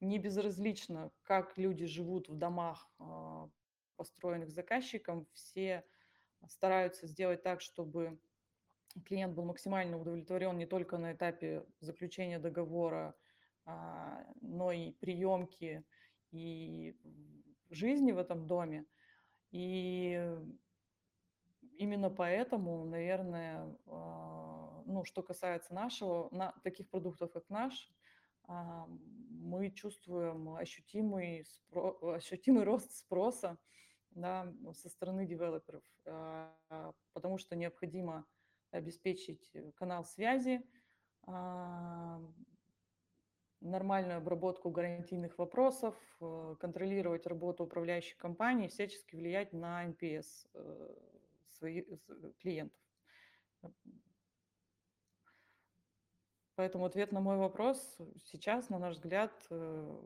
не безразлично, как люди живут в домах, а, построенных заказчиком, все стараются сделать так, чтобы клиент был максимально удовлетворен не только на этапе заключения договора, но и приемки, и жизни в этом доме. И именно поэтому, наверное, а, ну, что касается нашего, на, таких продуктов, как наш, а, мы чувствуем ощутимый, ощутимый *laughs* рост спроса да, со стороны девелоперов, а, потому что необходимо обеспечить канал связи, нормальную обработку гарантийных вопросов, э, контролировать работу управляющей компании, всячески влиять на NPS э, своих клиентов. Поэтому ответ на мой вопрос сейчас, на наш взгляд, э,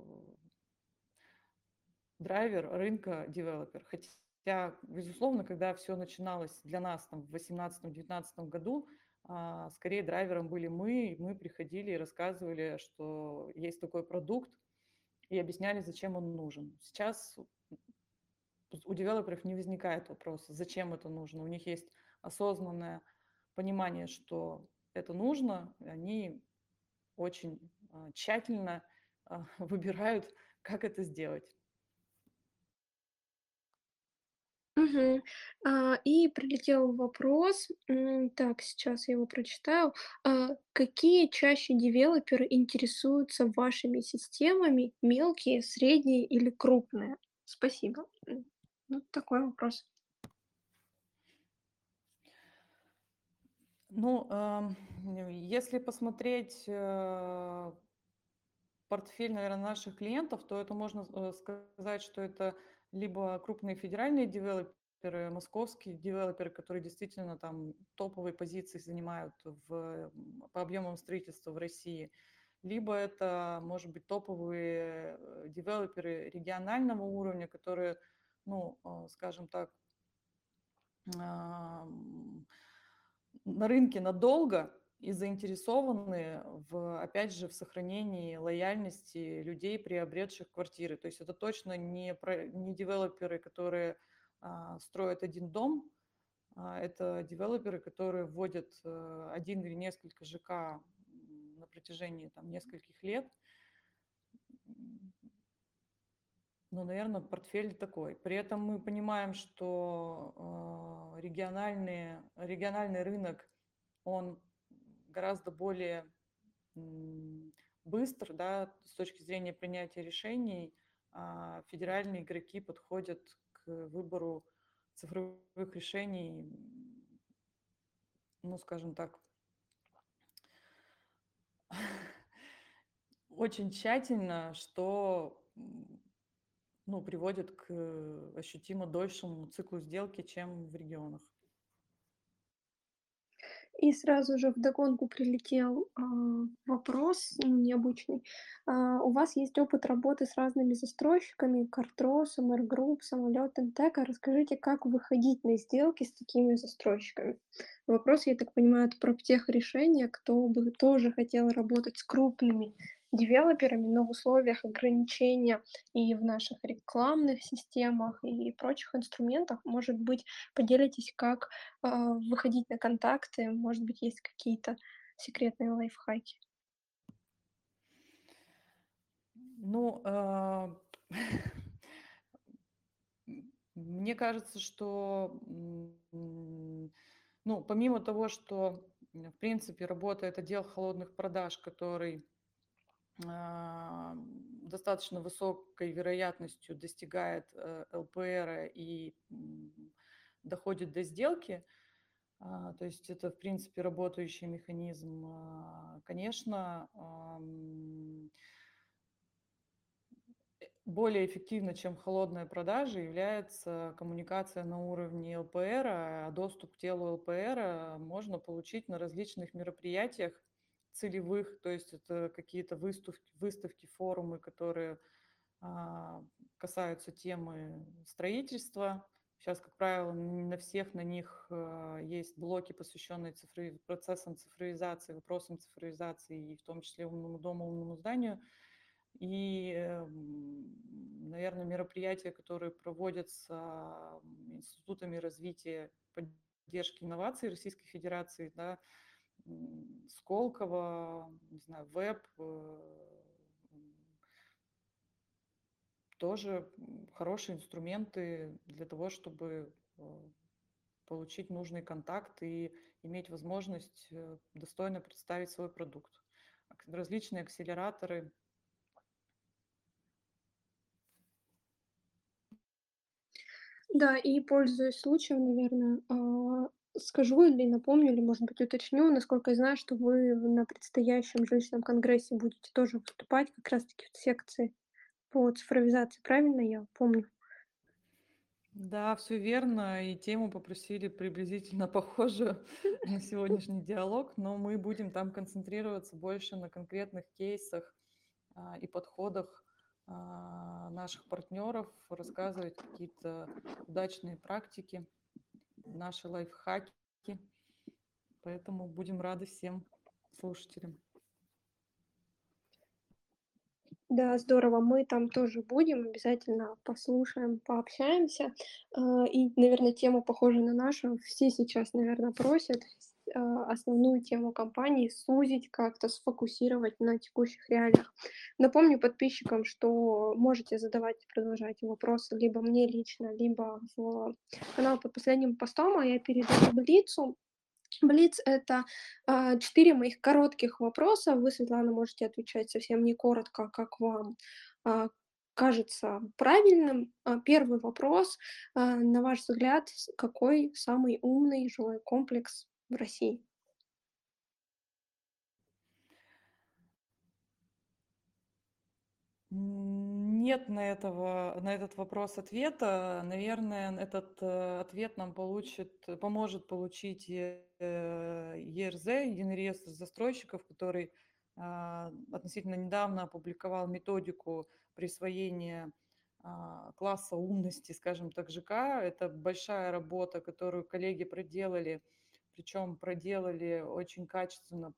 драйвер рынка девелопер. Хотя, безусловно, когда все начиналось для нас там, в 2018-2019 году, а, скорее драйвером были мы, мы приходили и рассказывали, что есть такой продукт, и объясняли, зачем он нужен. Сейчас у девелоперов не возникает вопроса, зачем это нужно. У них есть осознанное понимание, что это нужно, и они очень а, тщательно а, *laughs* выбирают, как это сделать. Мгм. А, и прилетел вопрос, так, сейчас я его прочитаю. А, какие чаще девелоперы интересуются вашими системами? Мелкие, средние или крупные? Спасибо. М, Вот такой вопрос. Ну, ам, если посмотреть э, портфель, наверное, наших клиентов, то это можно э, сказать, что это либо крупные федеральные девелоперы, московские девелоперы, которые действительно там топовые позиции занимают в, по объемам строительства в России, либо это, может быть, топовые э, девелоперы регионального уровня, которые, ну, э, скажем так, на рынке надолго, и заинтересованы в, опять же, в сохранении лояльности людей, приобретших квартиры. То есть это точно не, про, не девелоперы, которые а, строят один дом, а это девелоперы, которые вводят а, один или несколько ЖК на протяжении там, нескольких лет. Ну, наверное, портфель такой. При этом мы понимаем, что э, региональный, рынок, он гораздо более быстр да, с точки зрения принятия решений. А федеральные игроки подходят к выбору цифровых решений, ну, скажем так, *laughs* очень тщательно, что ну, приводит к ощутимо дольшему циклу сделки, чем в регионах. И сразу же вдогонку прилетел, а, вопрос необычный. А, у вас есть опыт работы с разными застройщиками: "Кортрос", "МР Групп", "Самолет", "Интеко". Расскажите, как выходить на сделки с такими застройщиками? Вопрос, я так понимаю, это про решения, кто бы тоже хотел работать с крупными девелоперами, но в условиях ограничения и в наших рекламных системах, и прочих инструментах. Может быть, поделитесь, как, а, выходить на контакты? Может быть, есть какие-то секретные лайфхаки? Ну, а, *laughs* мне кажется, что, ну, помимо того, что, в принципе, работает отдел холодных продаж, который достаточно высокой вероятностью достигает э, ЛПР и доходит до сделки, а, то есть это, в принципе, работающий механизм. А, конечно, более эффективно, чем холодная продажа, является коммуникация на уровне ЛПР, а доступ к телу ЛПР можно получить на различных мероприятиях, целевых, то есть это какие-то выставки, выставки форумы, которые а, касаются темы строительства. Сейчас, как правило, на всех на них а, есть блоки, посвященные цифрови... процессам цифровизации, вопросам цифровизации, и в том числе умному дому, умному зданию. И, наверное, мероприятия, которые проводятся институтами развития поддержки инноваций Российской Федерации, да, Сколково, не знаю, веб, э, тоже хорошие инструменты для того, чтобы э, получить нужный контакт и иметь возможность э, достойно представить свой продукт. Различные акселераторы. Да, и пользуясь случаем, наверное, а, Скажу или напомню, или, может быть, уточню. Насколько я знаю, что вы на предстоящем жилищном конгрессе будете тоже выступать как раз таки в секции по цифровизации. Правильно я помню? Да, все верно. И тему попросили приблизительно *laughs* похожую *laughs* на сегодняшний диалог, но мы будем там концентрироваться больше на конкретных кейсах а, и подходах а, наших партнеров, рассказывать какие-то удачные практики наши лайфхаки. Поэтому будем рады всем слушателям. Да, здорово. Мы там тоже будем, обязательно послушаем, пообщаемся. А, и, наверное, тема похожа на нашу. Все сейчас, наверное, просят основную тему компании сузить, как-то сфокусировать на текущих реалиях. Напомню подписчикам, что можете задавать продолжать вопросы либо мне лично, либо в канал под последним постом, а я передаю Блицу. Блиц — это а, четыре моих коротких вопроса. Вы, Светлана, можете отвечать совсем не коротко, как вам а, кажется правильным. Первый вопрос. На ваш взгляд, какой самый умный жилой комплекс в России? Нет на, этого, на этот вопрос ответа. Наверное, этот э, ответ нам получит, поможет получить ЕРЗ, Единый реестр застройщиков, который а, относительно недавно опубликовал методику присвоения а, класса умности, скажем так, ЖК. Это большая работа, которую коллеги проделали причем проделали очень качественно,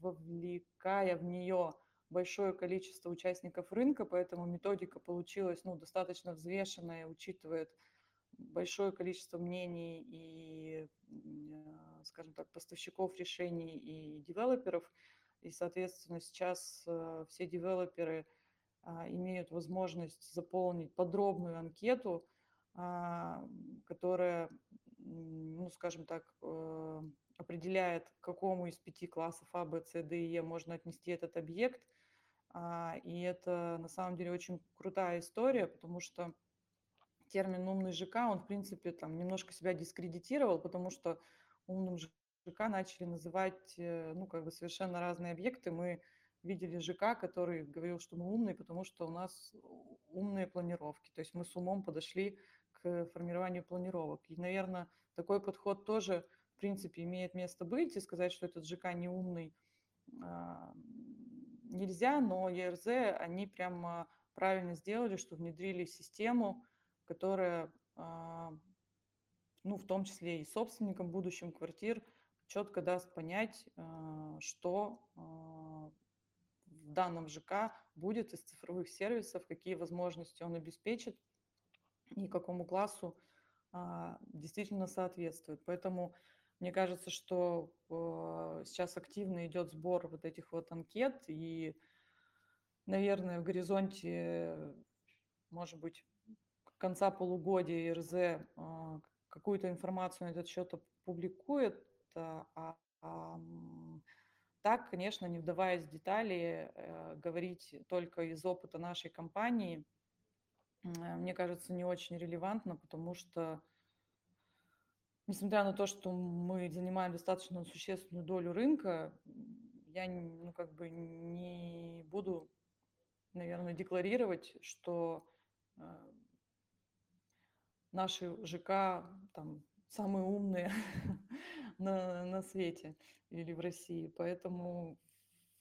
вовлекая в нее большое количество участников рынка, поэтому методика получилась ну, достаточно взвешенная, учитывает большое количество мнений и, скажем так, поставщиков решений и девелоперов. И, соответственно, сейчас э, все девелоперы а, имеют возможность заполнить подробную анкету, а, которая ну, скажем так, э, определяет, к какому из пяти классов А, Б, С, Д и Е можно отнести этот объект. А, и это на самом деле очень крутая история, потому что термин умный ЖК, он, в принципе, там немножко себя дискредитировал, потому что умным ЖК начали называть, э, ну, как бы совершенно разные объекты. Мы видели ЖК, который говорил, что мы умные, потому что у нас умные планировки. То есть мы с умом подошли к формированию планировок. И, наверное, такой подход тоже принципе, имеет место быть, и сказать, что этот ЖК не умный, а, нельзя, но ЕРЗ, они прямо правильно сделали, что внедрили систему, которая, а, ну, в том числе и собственникам будущим квартир, четко даст понять, а, что в данном ЖК будет из цифровых сервисов, какие возможности он обеспечит и какому классу действительно соответствует. Поэтому мне кажется, что э, сейчас активно идет сбор вот этих вот анкет, и, наверное, в горизонте, может быть, конца полугодия РЗ э, какую-то информацию на этот счет опубликует, а, а, так, конечно, не вдаваясь в детали, э, говорить только из опыта нашей компании, мне кажется, не очень релевантно, потому что несмотря на то, что мы занимаем достаточно существенную долю рынка, я ну, как бы не буду, наверное, декларировать, что э, наши ЖК там самые умные *laughs* на, на свете или в России. Поэтому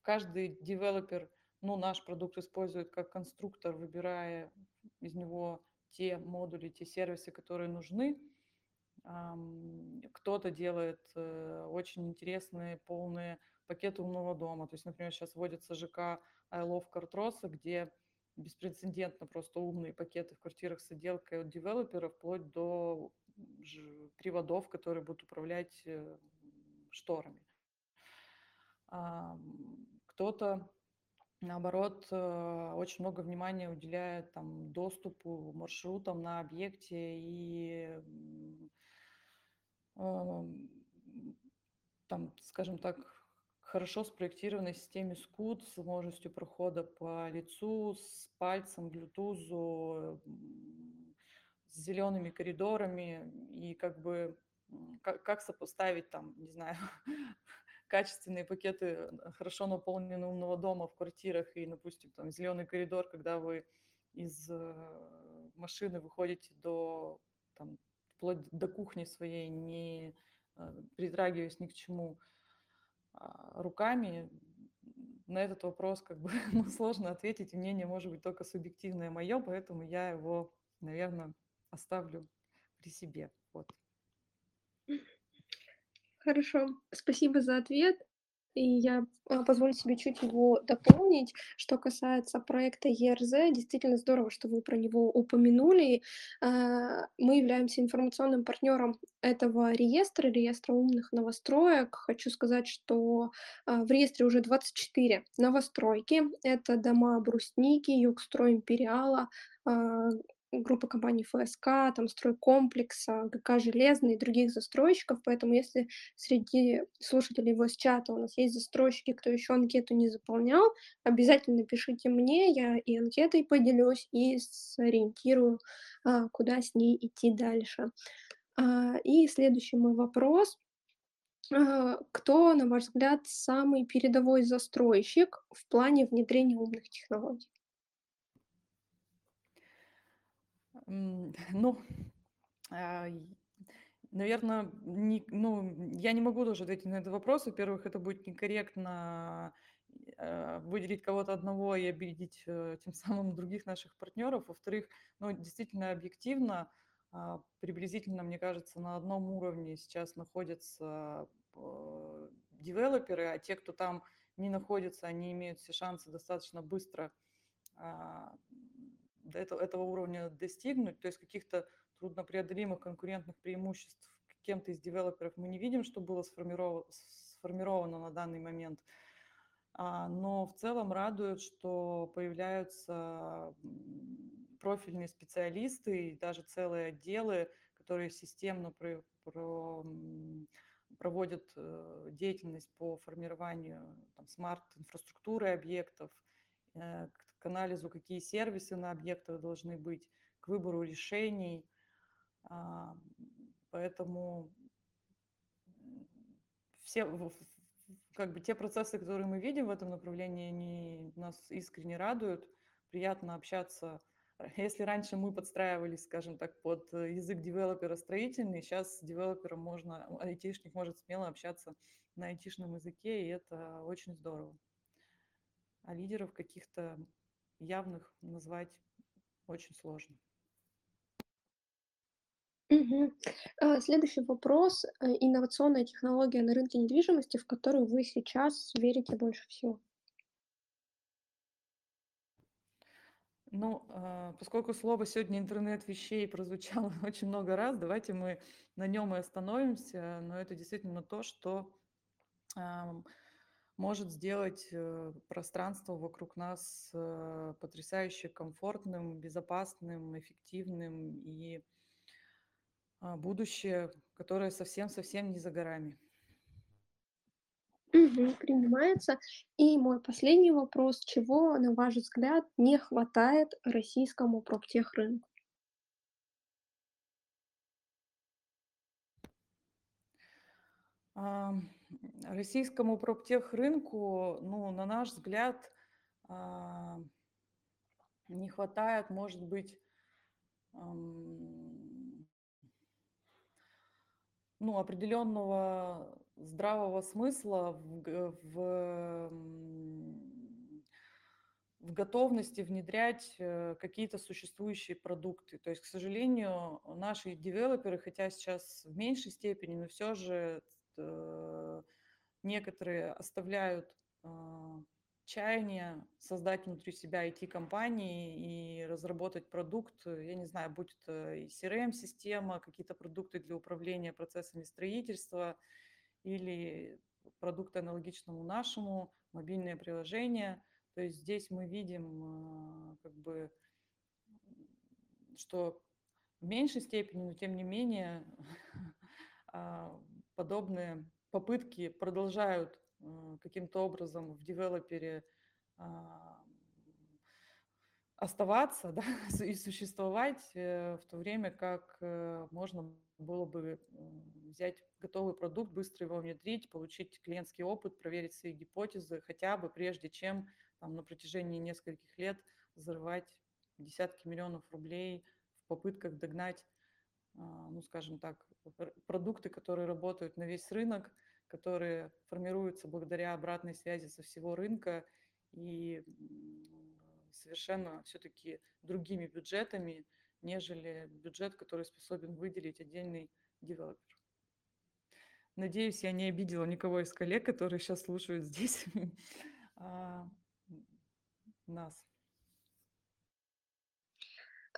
каждый девелопер, ну, наш продукт использует как конструктор, выбирая из него те модули, те сервисы, которые нужны – кто-то делает э, очень интересные полные пакеты умного дома. То есть, например, сейчас вводится ЖК I Love Картроса, где беспрецедентно просто умные пакеты в квартирах с отделкой от девелопера, вплоть до приводов, которые будут управлять э, шторами. Кто-то наоборот, э, очень много внимания уделяет там, доступу, маршрутам на объекте и там, скажем так, хорошо спроектированной системе скут с возможностью прохода по лицу, с пальцем, блютузу, с зелеными коридорами. И как бы как, как сопоставить там, не знаю, *laughs* качественные пакеты хорошо наполненного умного дома в квартирах и, допустим, там зеленый коридор, когда вы из э, машины выходите до там, вплоть до кухни своей, не э, притрагиваясь ни к чему а, руками, на этот вопрос как бы *laughs* ну, сложно ответить, мнение может быть только субъективное мое, поэтому я его, наверное, оставлю при себе. Вот. Хорошо, спасибо за ответ. И я а, позволю себе чуть его дополнить. Что касается проекта ЕРЗ, действительно здорово, что вы про него упомянули. А, мы являемся информационным партнером этого реестра, реестра умных новостроек. Хочу сказать, что а, в реестре уже 24 новостройки. Это дома Брусники, Югстрой Империала, группа компаний ФСК, там стройкомплекса, ГК Железный и других застройщиков, поэтому если среди слушателей его чата у нас есть застройщики, кто еще анкету не заполнял, обязательно пишите мне, я и анкетой поделюсь, и сориентирую, а, куда с ней идти дальше. А, и следующий мой вопрос. А, кто, на ваш взгляд, самый передовой застройщик в плане внедрения умных технологий? *laughs* Ну, а, наверное, не, ну, я не могу тоже ответить на этот вопрос. Во-первых, это будет некорректно э, выделить кого-то одного и обидеть э, тем *laughs* самым других наших партнеров. Во-вторых, ну, действительно объективно, а, приблизительно, мне кажется, на одном уровне сейчас находятся э, девелоперы, а те, кто там не находится, они имеют все шансы достаточно быстро а, этого, этого уровня достигнуть, то есть каких-то труднопреодолимых конкурентных преимуществ кем-то из девелоперов мы не видим, что было сформировано, сформировано на данный момент. А, но в целом радует, что появляются профильные специалисты и даже целые отделы, которые системно про, про, проводят э, деятельность по формированию смарт-инфраструктуры объектов, э, к анализу, какие сервисы на объектах должны быть, к выбору решений. А, поэтому все, как бы те процессы, которые мы видим в этом направлении, они нас искренне радуют. Приятно общаться, *laughs* если раньше мы подстраивались, скажем так, под язык девелопера строительный, сейчас с девелопером можно, айтишник может смело общаться на айтишном языке, и это очень здорово. А лидеров каких-то явных назвать очень сложно. А, Следующий вопрос. Э, Инновационная технология на рынке недвижимости, в которую вы сейчас верите больше всего? Ну, а, поскольку слово сегодня интернет вещей прозвучало *laughs* очень много раз, давайте мы на нем и остановимся. Но это действительно то, что ам, может сделать э, пространство вокруг нас э, потрясающе комфортным, безопасным, эффективным и а, будущее, которое совсем-совсем не за горами. Принимается. И мой последний вопрос. Чего, на ваш взгляд, не хватает российскому проптехрынку? Ам, Российскому проптехрынку, ну, на наш взгляд, а, не хватает, может быть, ну, определенного здравого смысла в, в, в готовности внедрять э, какие-то существующие продукты. То есть, к сожалению, наши девелоперы, хотя сейчас в меньшей степени, но все же э, некоторые оставляют а, чаяние создать внутри себя IT-компании и разработать продукт, э, я не знаю, будь это и CRM-система, какие-то продукты для управления процессами строительства или продукты аналогичному нашему, мобильное приложение. То есть здесь мы видим а, как бы, что в меньшей степени, но тем не менее *laughs* а, подобные попытки продолжают э, каким-то образом в девелопере а, оставаться *laughs* да, и существовать, э, в то время как э, можно было бы взять готовый продукт, быстро его внедрить, получить клиентский опыт, проверить свои гипотезы, хотя бы прежде чем там, на протяжении нескольких лет взрывать десятки миллионов рублей в попытках догнать, ну, скажем так, продукты, которые работают на весь рынок, которые формируются благодаря обратной связи со всего рынка и совершенно все-таки другими бюджетами, нежели бюджет, который способен выделить отдельный девелопер. Надеюсь, я не обидела никого из коллег, которые сейчас слушают здесь *laughs* а, нас.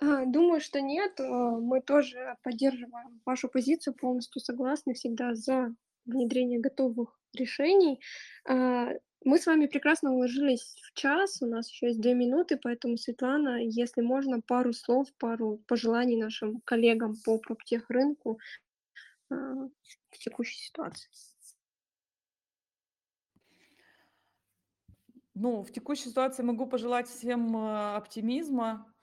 А, Думаю, что нет. А, Мы тоже поддерживаем вашу позицию, полностью согласны всегда за внедрение готовых решений. А, Мы с вами прекрасно уложились в час, у нас еще есть две минуты, поэтому, Светлана, если можно, пару слов, пару пожеланий нашим коллегам по проптехрынку а, в текущей ситуации. Ну, в текущей ситуации могу пожелать всем э, оптимизма,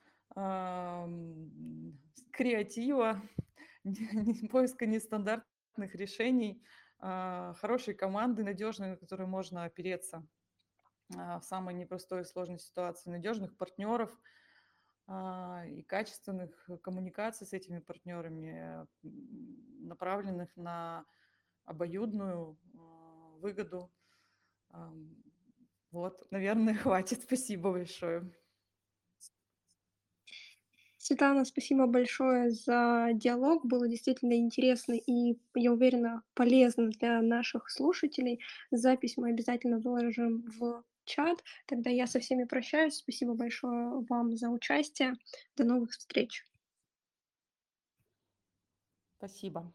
креатива, *laughs* поиска нестандартных решений, а, хорошей команды, надежной, на которую можно опереться а, в самой непростой и сложной ситуации, надежных партнеров а, и качественных коммуникаций с этими партнерами, направленных на обоюдную выгоду. Вот, наверное, *laughs* хватит. Спасибо большое. Светлана, спасибо большое за диалог. Было действительно интересно и, я уверена, полезно для наших слушателей. Запись мы обязательно выложим в чат. Тогда я со всеми прощаюсь. Спасибо большое вам за участие. До новых встреч. Спасибо.